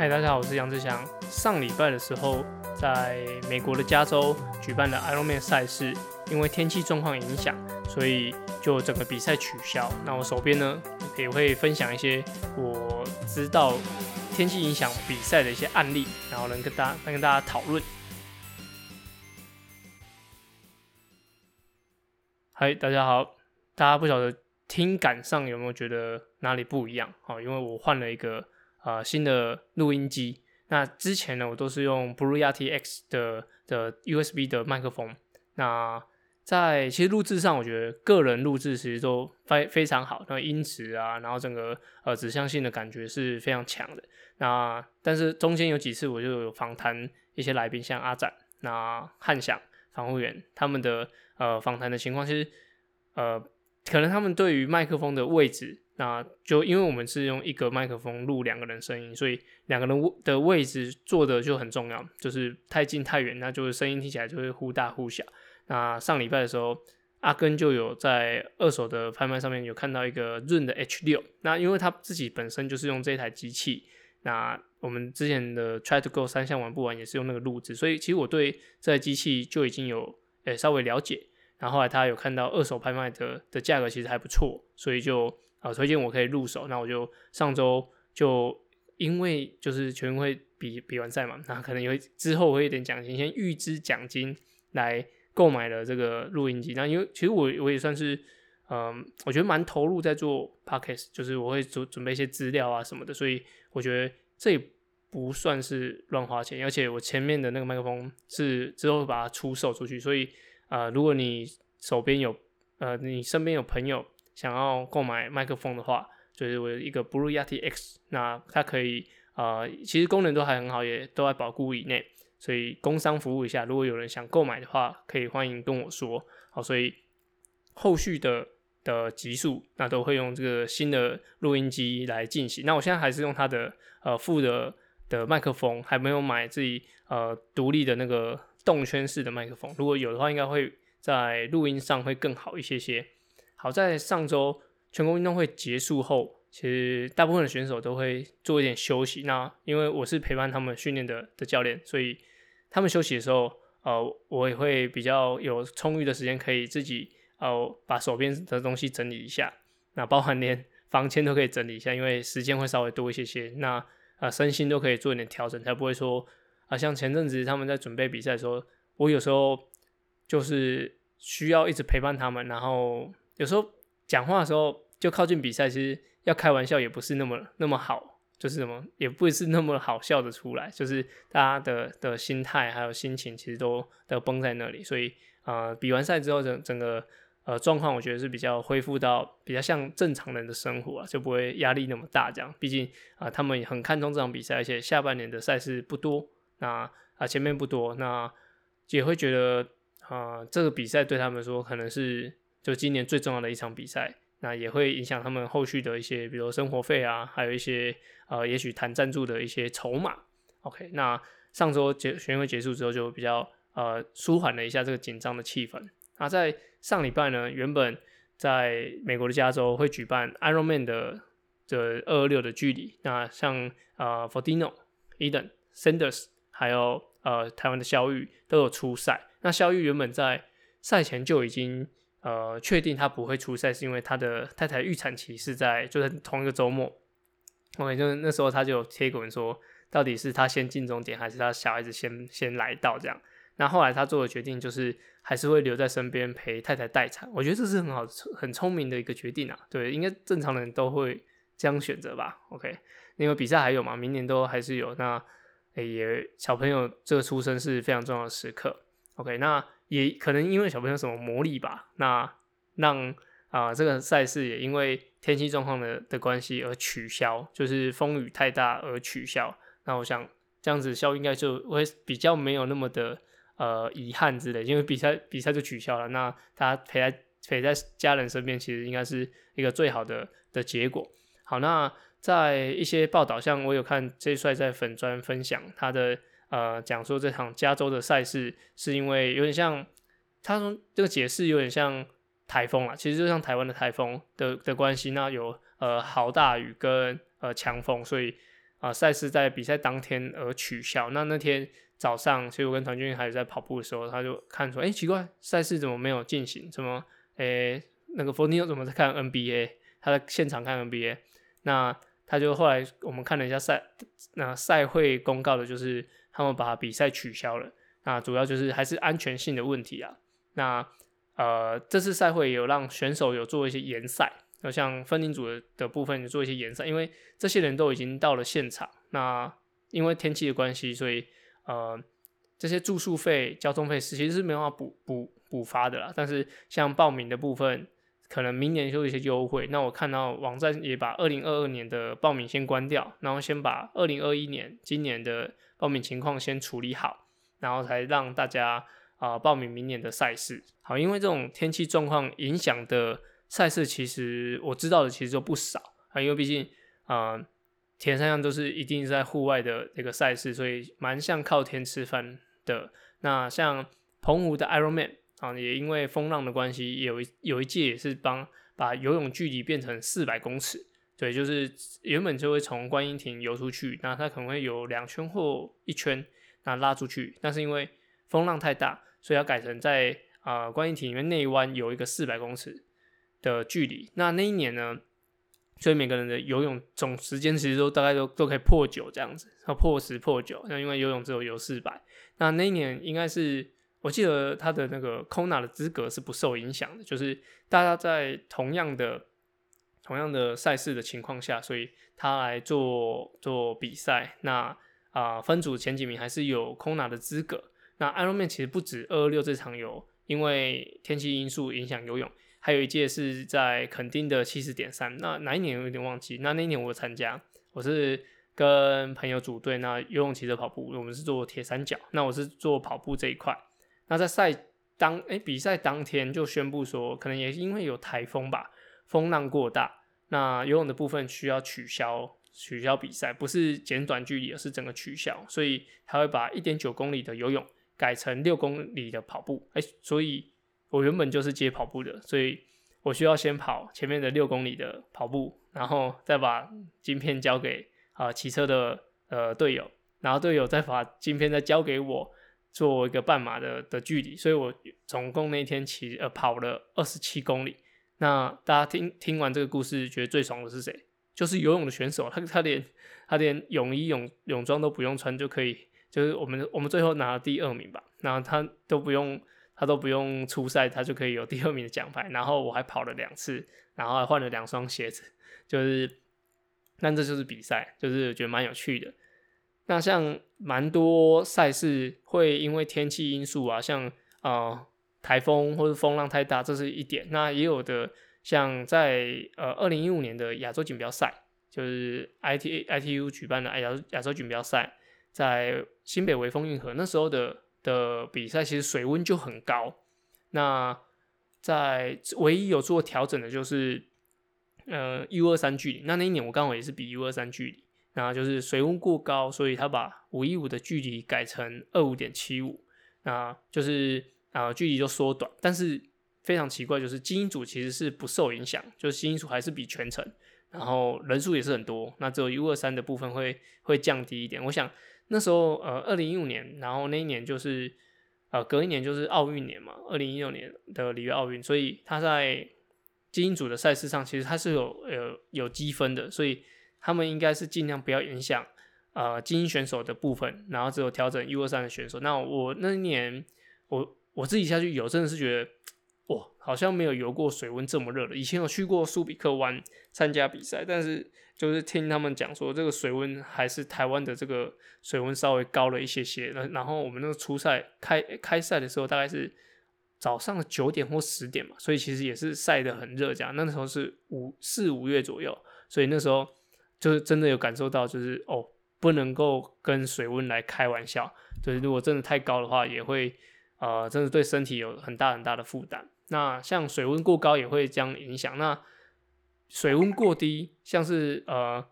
嗨，大家好，我是杨志祥。上礼拜的时候，在美国的加州举办的 Ironman 赛事，因为天气状况影响，所以就整个比赛取消。那我手边呢，也会分享一些我知道天气影响比赛的一些案例，然后能跟大家能跟大家讨论。嗨，大家好，大家不晓得听感上有没有觉得哪里不一样？好，因为我换了一个。呃，新的录音机。那之前呢，我都是用 Blue Yeti X 的的 USB 的麦克风。那在其实录制上，我觉得个人录制其实都非非常好。那音质啊，然后整个呃指向性的感觉是非常强的。那但是中间有几次我就有访谈一些来宾，像阿展、那汉翔防护员他们的呃访谈的情况，其实呃可能他们对于麦克风的位置。那就因为我们是用一个麦克风录两个人声音，所以两个人的位置做的就很重要，就是太近太远，那就是声音听起来就会忽大忽小。那上礼拜的时候，阿根就有在二手的拍卖上面有看到一个润的 H 六，那因为他自己本身就是用这台机器，那我们之前的 Try to Go 三项玩不完也是用那个录制，所以其实我对这台机器就已经有诶、稍微了解。然后后来他有看到二手拍卖的的价格其实还不错，所以就。啊，推荐我可以入手，那我就上周就因为就是全运会比比完赛嘛，那可能有之后会有点奖金，先预支奖金来购买了这个录音机。那因为其实我我也算是，嗯，我觉得蛮投入在做 podcast，就是我会准准备一些资料啊什么的，所以我觉得这也不算是乱花钱，而且我前面的那个麦克风是之后把它出售出去，所以啊、如果你手边有呃，你身边有朋友。想要购买麦克风的话，就是我有一个 Blue Yeti X，那它可以呃，其实功能都还很好，也都在保固以内，所以工商服务一下，如果有人想购买的话，可以欢迎跟我说。好，所以后续的的集数，那都会用这个新的录音机来进行。那我现在还是用它的呃副的的麦克风，还没有买自己呃独立的那个动圈式的麦克风。如果有的话，应该会在录音上会更好一些些。好在上周全国运动会结束后，其实大部分的选手都会做一点休息。那因为我是陪伴他们训练的的教练，所以他们休息的时候，呃，我也会比较有充裕的时间，可以自己呃把手边的东西整理一下。那包含连房间都可以整理一下，因为时间会稍微多一些些。那啊、身心都可以做一点调整，才不会说啊、像前阵子他们在准备比赛的时候，我有时候就是需要一直陪伴他们，然后。有时候讲话的时候就靠近比赛，其实要开玩笑也不是那么那么好，就是什么也不是那么好笑的出来，就是大家的的心态还有心情其实都都崩在那里，所以呃比完赛之后整整个呃状况我觉得是比较恢复到比较像正常人的生活啊，就不会压力那么大这样。毕竟啊、他们也很看重这场比赛，而且下半年的赛事不多，那啊、前面不多，那也会觉得啊、这个比赛对他们说可能是。就今年最重要的一场比赛，那也会影响他们后续的一些，比如生活费啊，还有一些呃，也许谈赞助的一些筹码。OK，那上周结巡回结束之后，就比较呃舒缓了一下这个紧张的气氛。那在上礼拜呢，原本在美国的加州会举办 Ironman 的的二二六的距离，那像呃 Fodino、Eden、Sanders，还有呃台湾的萧玉都有出赛。那萧玉原本在赛前就已经呃，确定他不会出赛，是因为他的太太预产期是在就是同一个周末。OK，就那时候他就有贴文说，到底是他先进终点，还是他小孩子先先来到这样。那后来他做的决定就是，还是会留在身边陪太太待产。我觉得这是很好、很聪明的一个决定啊。对，应该正常人都会这样选择吧。OK，因为比赛还有嘛，明年都还是有。那、欸、也小朋友这个出生是非常重要的时刻。OK，那。也可能因为小朋友什么魔力吧，那让啊、这个赛事也因为天气状况的的关系而取消，就是风雨太大而取消。那我想这样子效应该就会比较没有那么的呃遗憾之类，因为比赛比赛就取消了，那他陪在陪在家人身边，其实应该是一个最好的的结果。好，那在一些报道，像我有看 J 帅在粉专分享他的。呃，讲说这场加州的赛事是因为有点像，他说这个解释有点像台风啊，其实就像台湾的台风的的关系，那有呃豪大雨跟呃强风，所以啊赛事在比赛当天而取消。那那天早上，其实我跟团军还有在跑步的时候，他就看出，哎、奇怪，赛事怎么没有进行？怎么，诶、欸，那个 Fortino 怎么在看 NBA？他在现场看 NBA。那他就后来我们看了一下赛，那赛会公告的就是他们把比赛取消了。那主要就是还是安全性的问题啊。那呃，这次赛会有让选手有做一些延赛，就像分龄组的的部分做一些延赛，因为这些人都已经到了现场。那因为天气的关系，所以呃，这些住宿费、交通费是其实是没办法补补补发的啦。但是像报名的部分，可能明年就有一些优惠。那我看到网站也把二零二二年的报名先关掉，然后先把二零二一年今年的报名情况先处理好，然后才让大家啊、报名明年的赛事。好，因为这种天气状况影响的赛事，其实我知道的其实就不少啊。因为毕竟啊、呃，铁三项都是一定是在户外的这个赛事，所以蛮像靠天吃饭的。那像澎湖的 Ironman。啊，也因为风浪的关系，有一有一届也是帮把游泳距离变成四百公尺，对，就是原本就会从观音亭游出去，那它可能会有两圈或一圈，那拉出去，但是因为风浪太大，所以要改成在啊、观音亭里面内湾有一个四百公尺的距离。那那一年呢，所以每个人的游泳总时间其实都大概都都可以破九这样子，要破十破九，那因为游泳只有游四百，那那一年应该是。我记得他的那个 Kona 的资格是不受影响的，就是大家在同样的同样的赛事的情况下，所以他来做做比赛。那啊、分组前几名还是有 Kona 的资格。那 Ironman 其实不止二二六这场有，因为天气因素影响游泳，还有一届是在垦丁的七十点三。那哪一年有点忘记？那那一年我参加，我是跟朋友组队，那游泳、骑车、跑步，我们是做铁三角。那我是做跑步这一块。那在赛当诶、比赛当天就宣布说，可能也因为有台风吧，风浪过大，那游泳的部分需要取消取消比赛，不是减短距离，而是整个取消，所以他会把一点九公里的游泳改成六公里的跑步。诶、所以我原本就是接跑步的，所以我需要先跑前面的六公里的跑步，然后再把晶片交给啊骑车的呃队友，然后队友再把晶片再交给我。做一个半马的的距离，所以我总共那一天骑呃跑了二十七公里。那大家听听完这个故事，觉得最爽的是谁？就是游泳的选手，他他连他连泳衣泳泳装都不用穿就可以，就是我们我们最后拿了第二名吧。然后他都不用他都不用出赛，他就可以有第二名的奖牌。然后我还跑了两次，然后还换了两双鞋子，就是，但这就是比赛，就是觉得蛮有趣的。那像蛮多赛事会因为天气因素啊，像呃台风或者风浪太大，这是一点。那也有的像在呃二零一五年的亚洲锦标赛，就是 IT ITU 举办的亚亚洲锦标赛，在新北微风运河那时候的的比赛，其实水温就很高。那在唯一有做调整的就是呃 U 二三距离，那那一年我刚好也是比 U 二三距离。那就是水温过高，所以他把五一五的距离改成二五点七五，那就是啊、距离就缩短。但是非常奇怪，就是精英组其实是不受影响，就是精英组还是比全程，然后人数也是很多。那只有 U 二三的部分会会降低一点。我想那时候呃二零一五年，然后那一年就是呃隔一年就是奥运年嘛，二零一六年的里约奥运，所以他在精英组的赛事上其实他是有有有积分的，所以。他们应该是尽量不要影响呃精英选手的部分，然后只有调整 U 二三的选手。那我那一年我我自己下去游，真的是觉得哇，好像没有游过水温这么热的。以前有去过苏比克湾参加比赛，但是就是听他们讲说，这个水温还是台湾的这个水温稍微高了一些些。然后我们那个初赛开开赛的时候大概是早上的九点或十点嘛，所以其实也是晒得很热这样。那时候是五四五月左右，所以那时候。就是真的有感受到，就是哦，不能够跟水温来开玩笑。就是如果真的太高的话，也会呃，真的对身体有很大很大的负担。那像水温过高也会这样影响。那水温过低，像是呃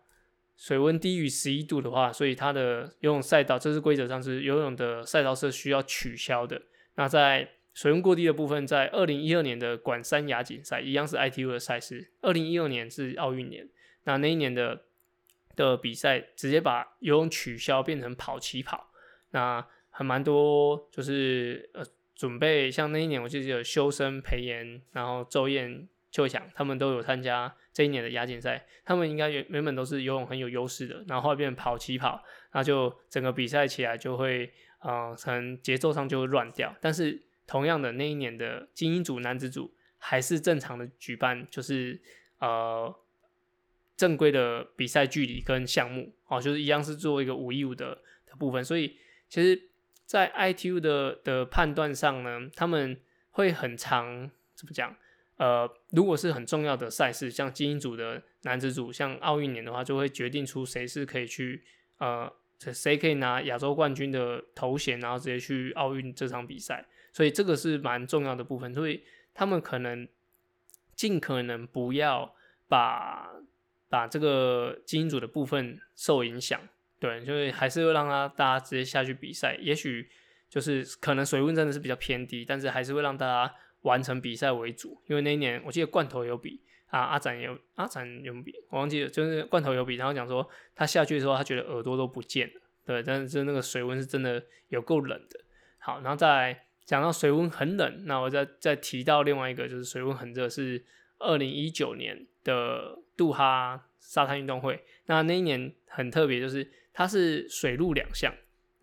水温低于十一度的话，所以它的游泳赛道，这是规则上是游泳的赛道是需要取消的。那在水温过低的部分，在二零一二年的管山亚锦赛一样是 ITU 的赛事，二零一二年是奥运年，那那一年的。的比赛直接把游泳取消，变成跑起跑。那还蛮多，就是呃准备像那一年，我记得有修身、培颜，然后周燕、邱强他们都有参加这一年的亚锦赛。他们应该原原本都是游泳很有优势的，然后后来变跑起跑，那就整个比赛起来就会呃，可能节奏上就会乱掉。但是同样的那一年的精英组男子组还是正常的举办，就是呃。正规的比赛距离跟项目，哦，就是一样是做一个五一五的的部分，所以其实，在 ITU 的的判断上呢，他们会很长怎么讲？呃，如果是很重要的赛事，像精英组的男子组，像奥运年的话，就会决定出谁是可以去，呃，谁可以拿亚洲冠军的头衔，然后直接去奥运这场比赛，所以这个是蛮重要的部分，所以他们可能尽可能不要把。把这个基因组的部分受影响，对，就是还是会让他大家直接下去比赛。也许就是可能水温真的是比较偏低，但是还是会让大家完成比赛为主。因为那一年我记得罐头有比啊，阿展有阿展有比，我忘记了，就是罐头有比，然后讲说他下去的时候他觉得耳朵都不见了，对，但是那个水温是真的有够冷的。好，然后再讲到水温很冷，那我再再提到另外一个就是水温很热，是二零一九年的。杜哈沙滩运动会，那那一年很特别，就是它是水陆两项，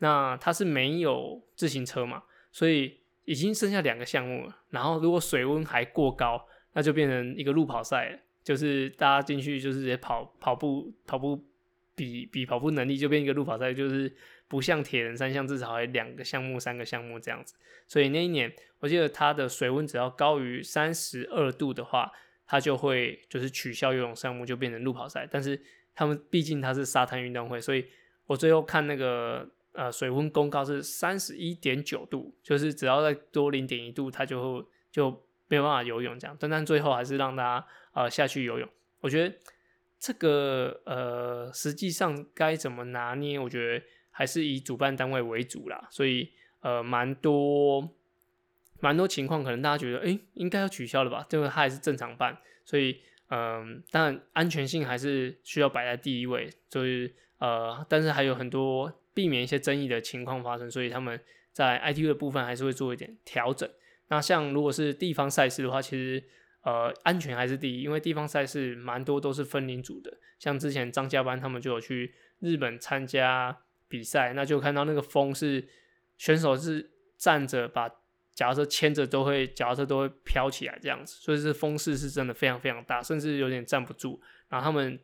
那它是没有自行车嘛，所以已经剩下两个项目了。然后如果水温还过高，那就变成一个路跑赛了，就是大家进去就是直接跑跑步，跑步比比跑步能力就变一个路跑赛，就是不像铁人三项至少还两个项目、三个项目这样子。所以那一年我记得它的水温只要高于三十二度的话。他就会就是取消游泳项目，就变成路跑赛。但是他们毕竟他是沙滩运动会，所以我最后看那个呃水温公告是三十一点九度，就是只要再多零点一度，他就会就没有办法游泳这样。但但最后还是让大家呃下去游泳。我觉得这个呃实际上该怎么拿捏，我觉得还是以主办单位为主啦。所以呃蛮多。蛮多情况，可能大家觉得，哎、应该要取消了吧？这个它还是正常办，所以，嗯、呃，当然安全性还是需要摆在第一位。所以，呃，但是还有很多避免一些争议的情况发生，所以他们在 ITU 的部分还是会做一点调整。那像如果是地方赛事的话，其实，呃，安全还是第一，因为地方赛事蛮多都是分龄组的。像之前张家班他们就有去日本参加比赛，那就看到那个风是选手是站着把。脚踏车牵着都会，脚踏车都会飘起来这样子，所以是风势是真的非常非常大，甚至有点站不住。然后他们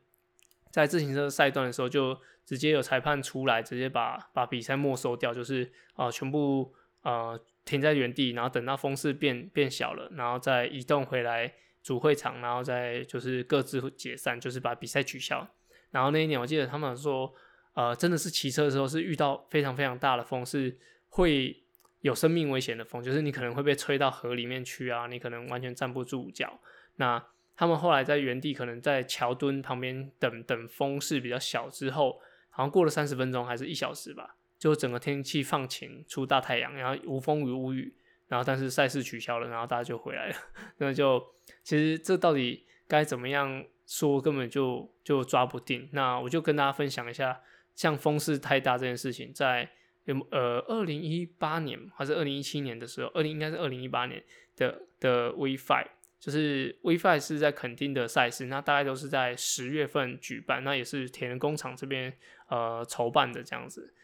在自行车赛段的时候，就直接有裁判出来，直接把把比赛没收掉，就是啊、全部呃停在原地，然后等到风势变变小了，然后再移动回来主会场，然后再就是各自解散，就是把比赛取消。然后那一年我记得他们说，呃真的是骑车的时候是遇到非常非常大的风，是会。有生命危险的风，就是你可能会被吹到河里面去啊，你可能完全站不住脚。那他们后来在原地，可能在桥墩旁边等等风势比较小之后，好像过了三十分钟还是一小时吧，就整个天气放晴，出大太阳，然后无风雨无雨，然后但是赛事取消了，然后大家就回来了。那就其实这到底该怎么样说，根本就就抓不定。那我就跟大家分享一下，像风势太大这件事情，在。有呃，二零一八年还是二零一七年的时候，二零应该是二零一八年的的 V5，就是 V5 是在垦丁的赛事，那大概都是在十月份举办，那也是铁人工厂这边呃筹办的这样子。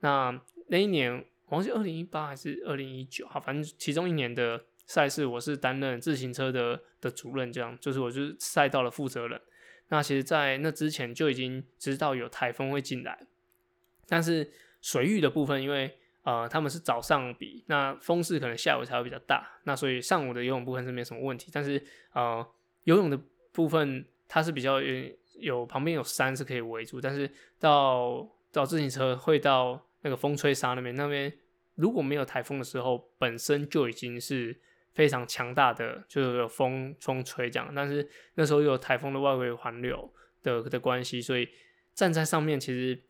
那那一年，好像是二零一八还是二零一九，啊，反正其中一年的赛事，我是担任自行车的的主任，这样就是我就是赛道的负责人。那其实，在那之前就已经知道有台风会进来，但是。水域的部分，因为呃他们是早上比，那风势可能下午才会比较大，那所以上午的游泳部分是没什么问题。但是呃游泳的部分它是比较有有旁边有山是可以围住，但是到到自行车会到那个风吹沙那边，那边如果没有台风的时候，本身就已经是非常强大的，就有风风吹这样。但是那时候又有台风的外围环流的的关系，所以站在上面其实。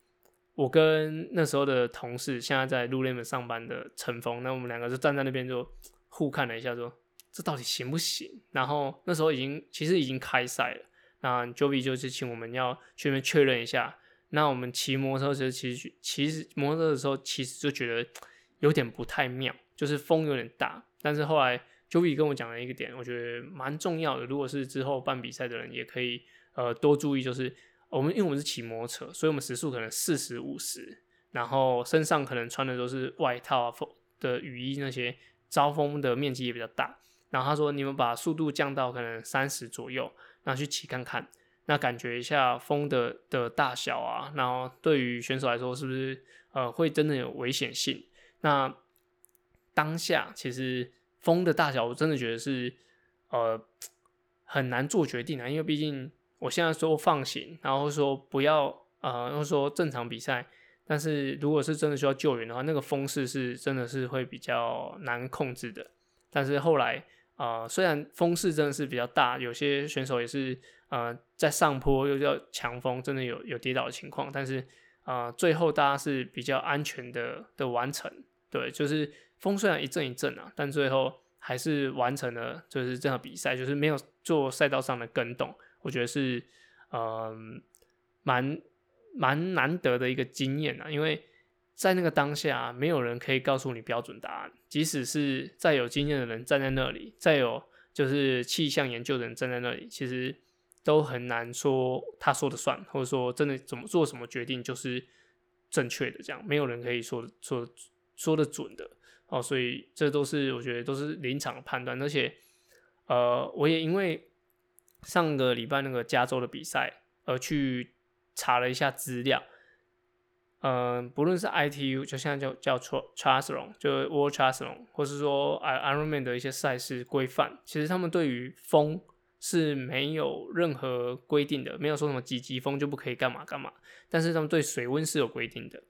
我跟那时候的同事，现在在 Lululemon 上班的陈峰，那我们两个就站在那边就互看了一下，说这到底行不行？然后那时候已经其实已经开赛了，那 Jovi 就是请我们要去那边确认一下，那我们骑摩托车其实其实摩托车的时候，其实就觉得有点不太妙，就是风有点大。但是后来 Joey 跟我讲了一个点，我觉得蛮重要的。如果是之后办比赛的人，也可以呃多注意，就是我们因为我们是骑摩托车，所以我们时速可能四十五十，然后身上可能穿的都是外套啊、风的雨衣那些，招风的面积也比较大。然后他说，你们把速度降到可能三十左右，然后去骑看看。那感觉一下风的的大小啊，然后对于选手来说是不是呃会真的有危险性？那当下其实风的大小，我真的觉得是呃很难做决定啊，因为毕竟我现在说放行，然后说不要呃，或说正常比赛，但是如果是真的需要救援的话，那个风势是真的是会比较难控制的。但是后来呃虽然风势真的是比较大，有些选手也是。呃，在上坡又叫强风，真的有有跌倒的情况，但是呃，最后大家是比较安全的的完成，对，就是风虽然一阵一阵啊，但最后还是完成了，就是这场比赛，就是没有做赛道上的跟动，我觉得是呃蛮蛮难得的一个经验啊，因为在那个当下，没有人可以告诉你标准答案，即使是再有经验的人站在那里，再有就是气象研究的人站在那里，其实。都很难说他说的算，或者说真的怎么做什么决定就是正确的，这样没有人可以说说说的准的哦，所以这都是我觉得都是临场判断，而且呃，我也因为上个礼拜那个加州的比赛而去查了一下资料，嗯、不论是 ITU 就现在叫叫 Triathlon 就 World t r a s l o n 或是说 Ironman 的一些赛事规范，其实他们对于风。是没有任何规定的，没有说什么几级风就不可以干嘛干嘛。但是他们对水温是有规定的，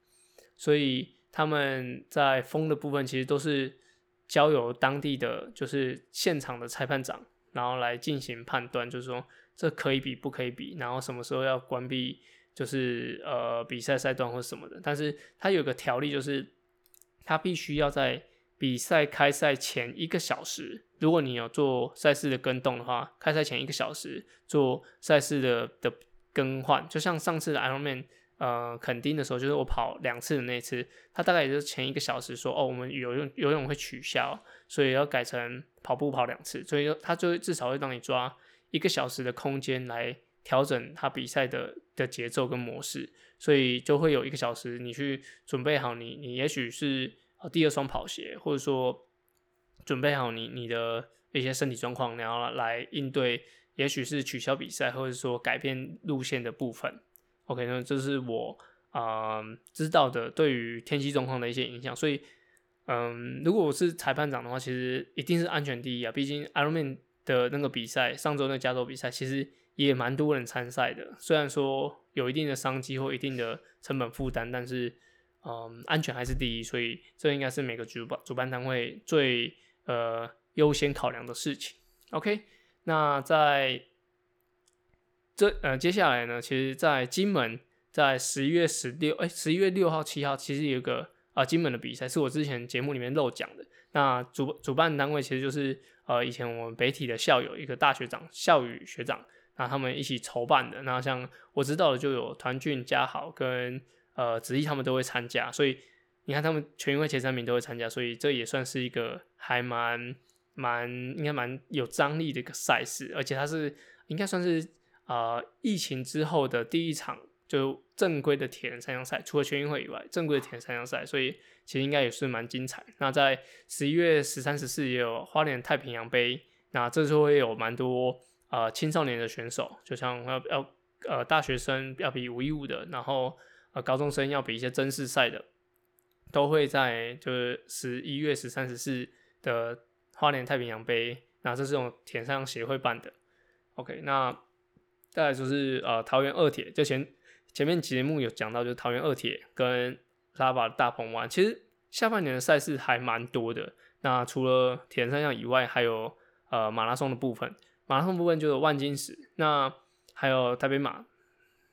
所以他们在风的部分其实都是交由当地的就是现场的裁判长，然后来进行判断，就是说这可以比不可以比，然后什么时候要关闭，就是呃比赛赛段或什么的。但是它有个条例，就是它必须要在比赛开赛前一个小时，如果你有做赛事的更动的话，开赛前一个小时做赛事的的更换，就像上次的 Ironman，呃，垦丁的时候，就是我跑两次的那次，他大概也就是前一个小时说，哦，我们游泳游泳会取消，所以要改成跑步跑两次，所以他就至少会让你抓一个小时的空间来调整他比赛的的节奏跟模式，所以就会有一个小时你去准备好你，你也许是呃。第二双跑鞋，或者说准备好你你的一些身体状况，然后来应对，也许是取消比赛，或者说改变路线的部分。OK，那这是我啊、知道的对于天气状况的一些影响。所以，嗯，如果我是裁判长的话，其实一定是安全第一啊。毕竟 Ironman 的那个比赛，上周那加州比赛，其实也蛮多人参赛的。虽然说有一定的商机或一定的成本负担，但是。嗯，安全还是第一，所以这应该是每个主办主办单位最呃优先考量的事情。OK，那在这呃接下来呢，其实，在金门，在十一月十六，哎，十一月六号、七号，其实有个啊、金门的比赛，是我之前节目里面漏讲的。那主主办单位其实就是呃以前我们北体的校友，一个大学长校宇学长，那他们一起筹办的。那像我知道的就有团俊、嘉豪跟。呃，子毅他们都会参加，所以你看他们全运会前三名都会参加，所以这也算是一个还蛮蛮应该蛮有张力的一个赛事，而且它是应该算是呃疫情之后的第一场就正规的铁人三项赛，除了全运会以外，正规的铁人三项赛，所以其实应该也是蛮精彩。那在十一月十三、十四也有花莲太平洋杯，那这时候会有蛮多呃青少年的选手，就像要要呃大学生要比五一五的，然后。呃，高中生要比一些正式赛的，都会在就是十一月十三、十四的花莲太平洋杯，那这是用铁三项协会办的。OK，那再来就是呃桃园二铁，就前前面节目有讲到，就是桃园二铁跟拉巴大鹏湾，其实下半年的赛事还蛮多的。那除了铁三项以外，还有呃马拉松的部分，马拉松部分就有万金石，那还有台北马。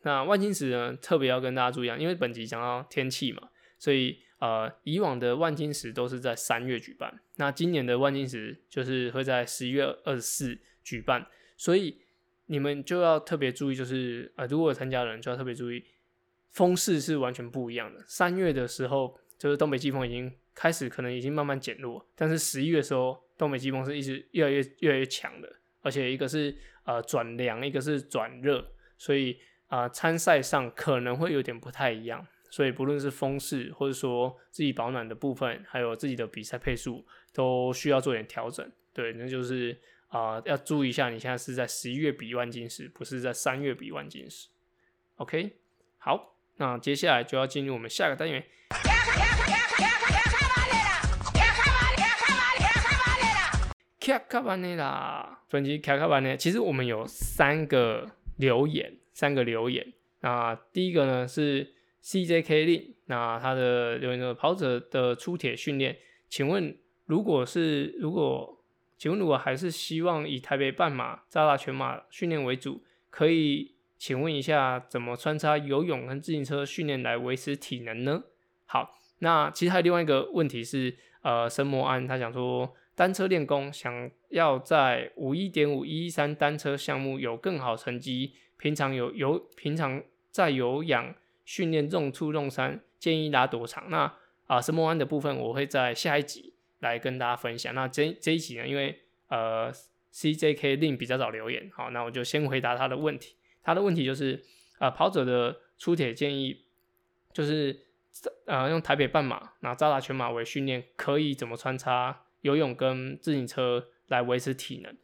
那万金石呢，特别要跟大家注意啊，因为本集讲到天气嘛，所以呃，以往的万金石都是在三月举办，那今年的万金石就是会在十一月二十四举办，所以你们就要特别注意，就是呃，如果参加的人就要特别注意，风势是完全不一样的。三月的时候，就是东北季风已经开始，可能已经慢慢减弱，但是十一月的时候，东北季风是一直越来越越来越强的，而且一个是呃转凉，一个是转热，所以啊参赛上可能会有点不太一样。所以不论是风势，或者说自己保暖的部分，还有自己的比赛配速，都需要做点调整。对，那就是啊、要注意一下，你现在是在十一月比万金石，不是在三月比万金石。OK，好，那接下来就要进入我们下个单元。卡卡班内啦，本期卡卡班内，其实我们有三个留言，三个留言。那第一个呢是。CJK 令，那他的留言说，跑者的出铁训练，请问如果是如果，请问如果还是希望以台北半马、渣打全马训练为主，可以请问一下怎么穿插游泳跟自行车训练来维持体能呢？好，那其实还有另外一个问题是，呃，神魔安他想说单车练功，想要在五一点五一三单车项目有更好成绩，平常有有平常在有氧。训练重出重山，建议拉多长？那啊、呃，神魔湾的部分我会在下一集来跟大家分享。那这这一集呢，因为呃，CJK 令比较早留言，好，那我就先回答他的问题。他的问题就是、呃，跑者的出铁建议就是呃，用台北半马，拿渣打全马为训练，可以怎么穿插游泳跟自行车来维持体能？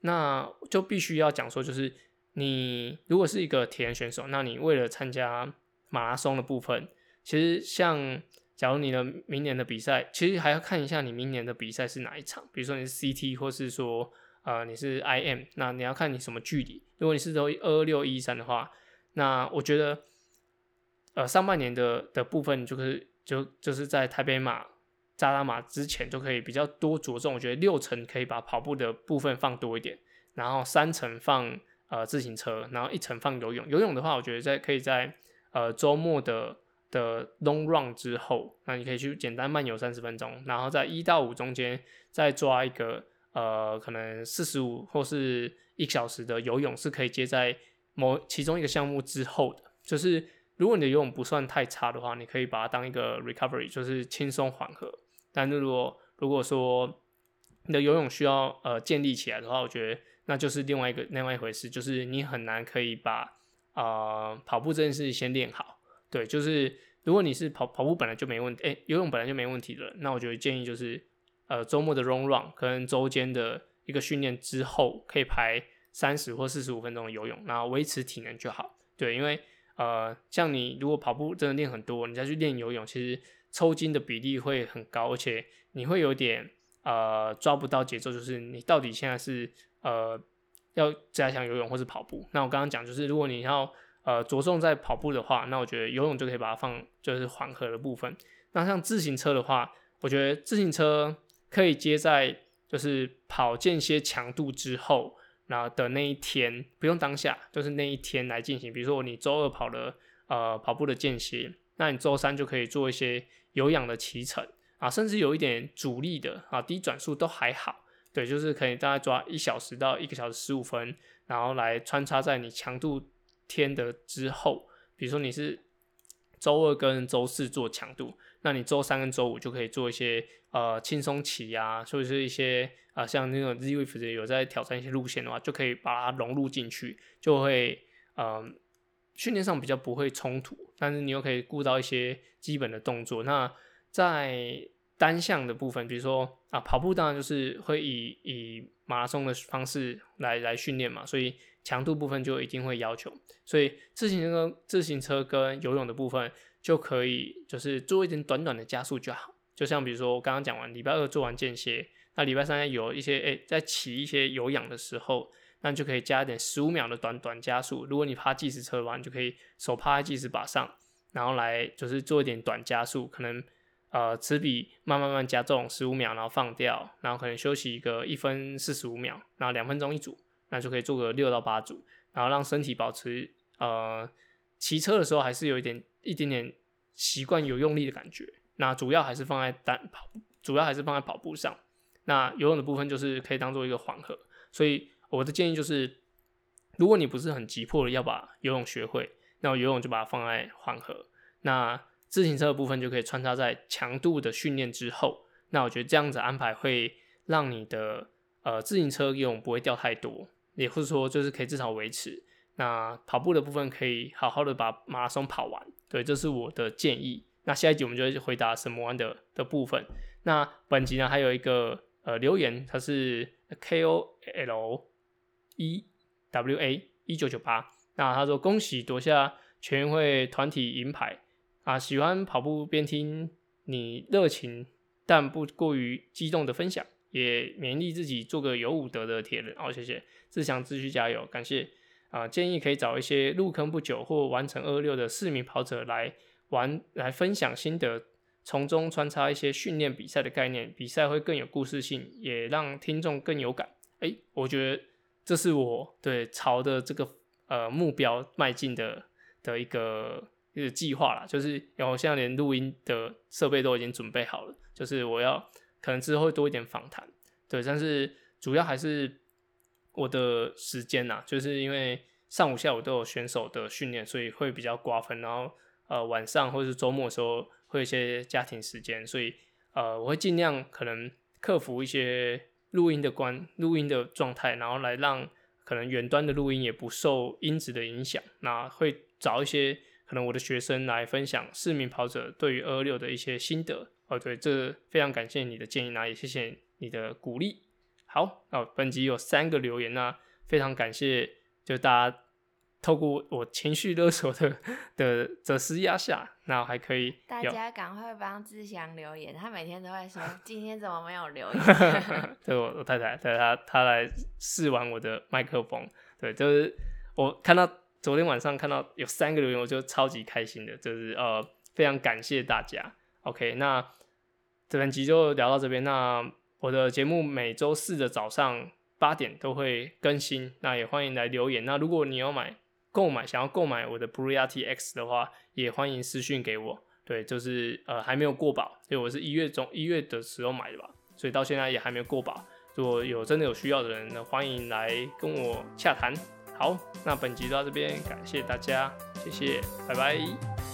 那就必须要讲说，就是你如果是一个铁人选手，那你为了参加马拉松的部分，其实像假如你的明年的比赛，其实还要看一下你明年的比赛是哪一场。比如说你是 CT，或是说呃你是 IM，那你要看你什么距离。如果你是都二六一三的话，那我觉得呃上半年的的部分就是就就是在台北马、扎拉马之前就可以比较多着重。我觉得六成可以把跑步的部分放多一点，然后三层放呃自行车，然后一层放游泳。游泳的话，我觉得在可以在呃，周末的的 long run 之后，那你可以去简单慢游三十分钟，然后在一到五中间再抓一个呃，可能四十五或是一小时的游泳，是可以接在某其中一个项目之后的。就是如果你的游泳不算太差的话，你可以把它当一个 recovery，就是轻松缓和。但是如果如果说你的游泳需要呃建立起来的话，我觉得那就是另外一个另外一回事，就是你很难可以把。啊、呃，跑步这件事先练好，对，就是如果你是跑跑步本来就没问题，哎，游泳本来就没问题的，那我觉得建议就是，呃，周末的 long run 可能周间的一个训练之后，可以排三十或四十五分钟的游泳，然后维持体能就好，对，因为呃，像你如果跑步真的练很多，你再去练游泳，其实抽筋的比例会很高，而且你会有点呃抓不到节奏，就是你到底现在是呃。要加强游泳或是跑步，那我刚刚讲就是，如果你要呃着重在跑步的话，那我觉得游泳就可以把它放就是缓和的部分。那像自行车的话，我觉得自行车可以接在就是跑间歇强度之后，然后的那一天，不用当下，就是那一天来进行。比如说你周二跑了呃跑步的间歇，那你周三就可以做一些有氧的骑乘啊，甚至有一点阻力的啊，低转速都还好。对，就是可以大概抓一小时到一个小时十五分，然后来穿插在你强度天的之后。比如说你是周二跟周四做强度，那你周三跟周五就可以做一些呃轻松骑呀，或者是一些啊、像那种 Zwift 有在挑战一些路线的话，就可以把它融入进去，就会呃训练上比较不会冲突，但是你又可以顾到一些基本的动作。那在单项的部分，比如说啊，跑步当然就是会以以马拉松的方式来来训练嘛，所以强度部分就一定会要求。所以自行车、自行车跟游泳的部分就可以就是做一点短短的加速就好。就像比如说我刚刚讲完礼拜二做完间歇，那礼拜三有一些诶、在骑一些有氧的时候，那就可以加一点十五秒的短短加速。如果你趴计时车的话，你就可以手趴在计时把上，然后来就是做一点短加速，可能。呃，持笔慢慢慢加重十五秒，然后放掉，然后可能休息一个一分四十五秒，然后两分钟一组，那就可以做个六到八组，然后让身体保持呃骑车的时候还是有一点一点点习惯有用力的感觉。那主要还是放在单跑，主要还是放在跑步上。那游泳的部分就是可以当做一个缓和。所以我的建议就是，如果你不是很急迫的要把游泳学会，那游泳就把它放在缓和。那自行车的部分就可以穿插在强度的训练之后。那我觉得这样子安排会让你的呃自行车游泳不会掉太多，也或者说就是可以至少维持。那跑步的部分可以好好的把马拉松跑完。对，这是我的建议。那下一集我们就会回答什么弯的的部分。那本集呢还有一个呃留言，它是 K O L E W A 一九九八。那他说恭喜夺下全运会团体银牌啊！喜欢跑步边听你热情但不过于激动的分享，也勉励自己做个有武德的铁人。哦，谢谢志祥，继续加油，感谢啊！建议可以找一些入坑不久或完成二六的市民跑者来玩，来分享心得，从中穿插一些训练比赛的概念，比赛会更有故事性，也让听众更有感。哎、我觉得这是我对朝的这个。呃，目标迈进的的一个个计划啦，就是然后现在连录音的设备都已经准备好了，就是我要可能之后会多一点访谈，对，但是主要还是我的时间呐，就是因为上午下午都有选手的训练，所以会比较瓜分，然后呃晚上或者是周末的时候会有一些家庭时间，所以呃我会尽量可能克服一些录音的关录音的状态，然后来让。可能远端的录音也不受音质的影响，那会找一些可能我的学生来分享市民跑者对于二二六的一些心得哦。对，这非常感谢你的建议，那也谢谢你的鼓励。好，那本集有三个留言，那非常感谢，就大家。透过我情绪勒索的的的施压下，那还可以。大家赶快帮志祥留言，他每天都会说今天怎么没有留言。对，我我太太，对他他来试玩我的麦克风，对，就是我看到昨天晚上看到有三个留言，我就超级开心的，就是呃非常感谢大家。OK，那这本集就聊到这边。那我的节目每周四的早上八点都会更新，那也欢迎来留言。那如果你要买。购买想要购买我的 b r u y a t X 的话，也欢迎私讯给我。对，就是呃还没有过保，因为我是一月中一月的时候买的吧，所以到现在也还没有过保。如果有真的有需要的人呢，欢迎来跟我洽谈。好，那本集到这边，感谢大家，谢谢，拜拜。